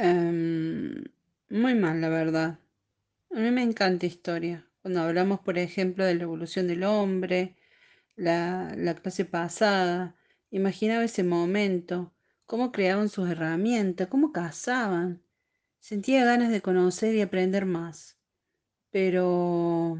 Em, muy mal, la verdad. A mí me encanta historia. Cuando hablamos, por ejemplo, de la evolución del hombre, la, la clase pasada, imaginaba ese momento, cómo creaban sus herramientas, cómo cazaban. Sentía ganas de conocer y aprender más. Pero